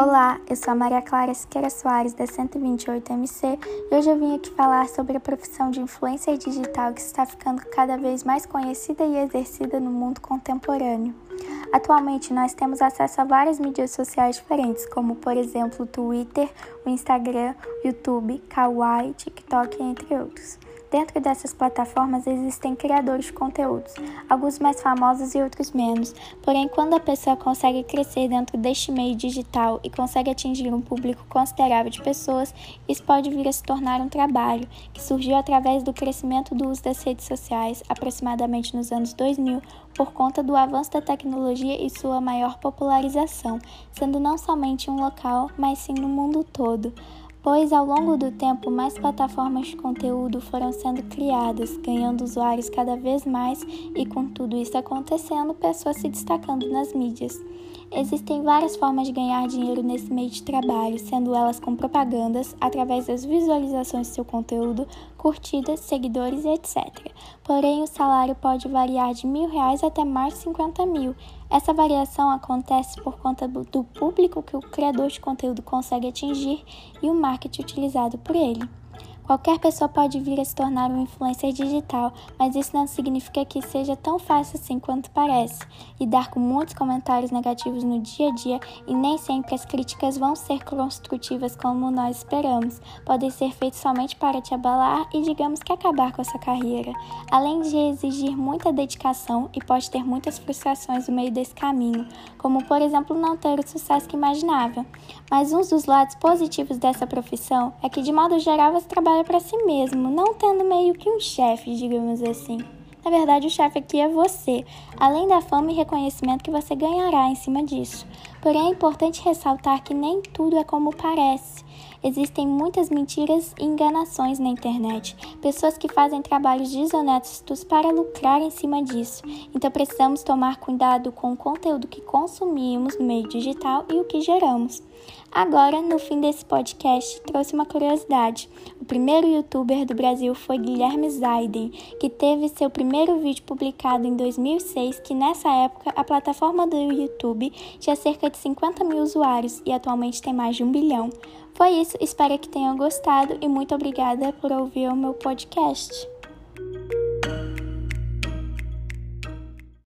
Olá, eu sou a Maria Clara Siqueira Soares, da 128MC, e hoje eu vim aqui falar sobre a profissão de influencer digital que está ficando cada vez mais conhecida e exercida no mundo contemporâneo. Atualmente, nós temos acesso a várias mídias sociais diferentes, como, por exemplo, o Twitter, o Instagram, o YouTube, Kawaii, TikTok, entre outros. Dentro dessas plataformas existem criadores de conteúdos, alguns mais famosos e outros menos. Porém, quando a pessoa consegue crescer dentro deste meio digital e consegue atingir um público considerável de pessoas, isso pode vir a se tornar um trabalho que surgiu através do crescimento do uso das redes sociais, aproximadamente nos anos 2000, por conta do avanço da tecnologia e sua maior popularização, sendo não somente um local, mas sim no mundo todo pois ao longo do tempo mais plataformas de conteúdo foram sendo criadas, ganhando usuários cada vez mais e com tudo isso acontecendo, pessoas se destacando nas mídias. Existem várias formas de ganhar dinheiro nesse meio de trabalho, sendo elas com propagandas, através das visualizações do seu conteúdo, curtidas, seguidores e etc. Porém, o salário pode variar de mil reais até mais de 50 mil. Essa variação acontece por conta do público que o criador de conteúdo consegue atingir e o marketing utilizado por ele. Qualquer pessoa pode vir a se tornar um influencer digital, mas isso não significa que seja tão fácil assim quanto parece. Lidar com muitos comentários negativos no dia a dia e nem sempre as críticas vão ser construtivas como nós esperamos. Podem ser feitas somente para te abalar e, digamos que, acabar com a sua carreira. Além de exigir muita dedicação e pode ter muitas frustrações no meio desse caminho, como por exemplo não ter o sucesso que imaginava. Mas um dos lados positivos dessa profissão é que, de modo geral, você trabalha trabalha para si mesmo, não tendo meio que um chefe, digamos assim. Na verdade, o chefe aqui é você, além da fama e reconhecimento que você ganhará em cima disso. Porém, é importante ressaltar que nem tudo é como parece. Existem muitas mentiras e enganações na internet, pessoas que fazem trabalhos desonestos para lucrar em cima disso. Então precisamos tomar cuidado com o conteúdo que consumimos no meio digital e o que geramos. Agora, no fim desse podcast, trouxe uma curiosidade. O primeiro youtuber do Brasil foi Guilherme Zaiden, que teve seu primeiro vídeo publicado em 2006, que nessa época a plataforma do YouTube tinha de 50 mil usuários e atualmente tem mais de um bilhão. Foi isso, espero que tenham gostado e muito obrigada por ouvir o meu podcast.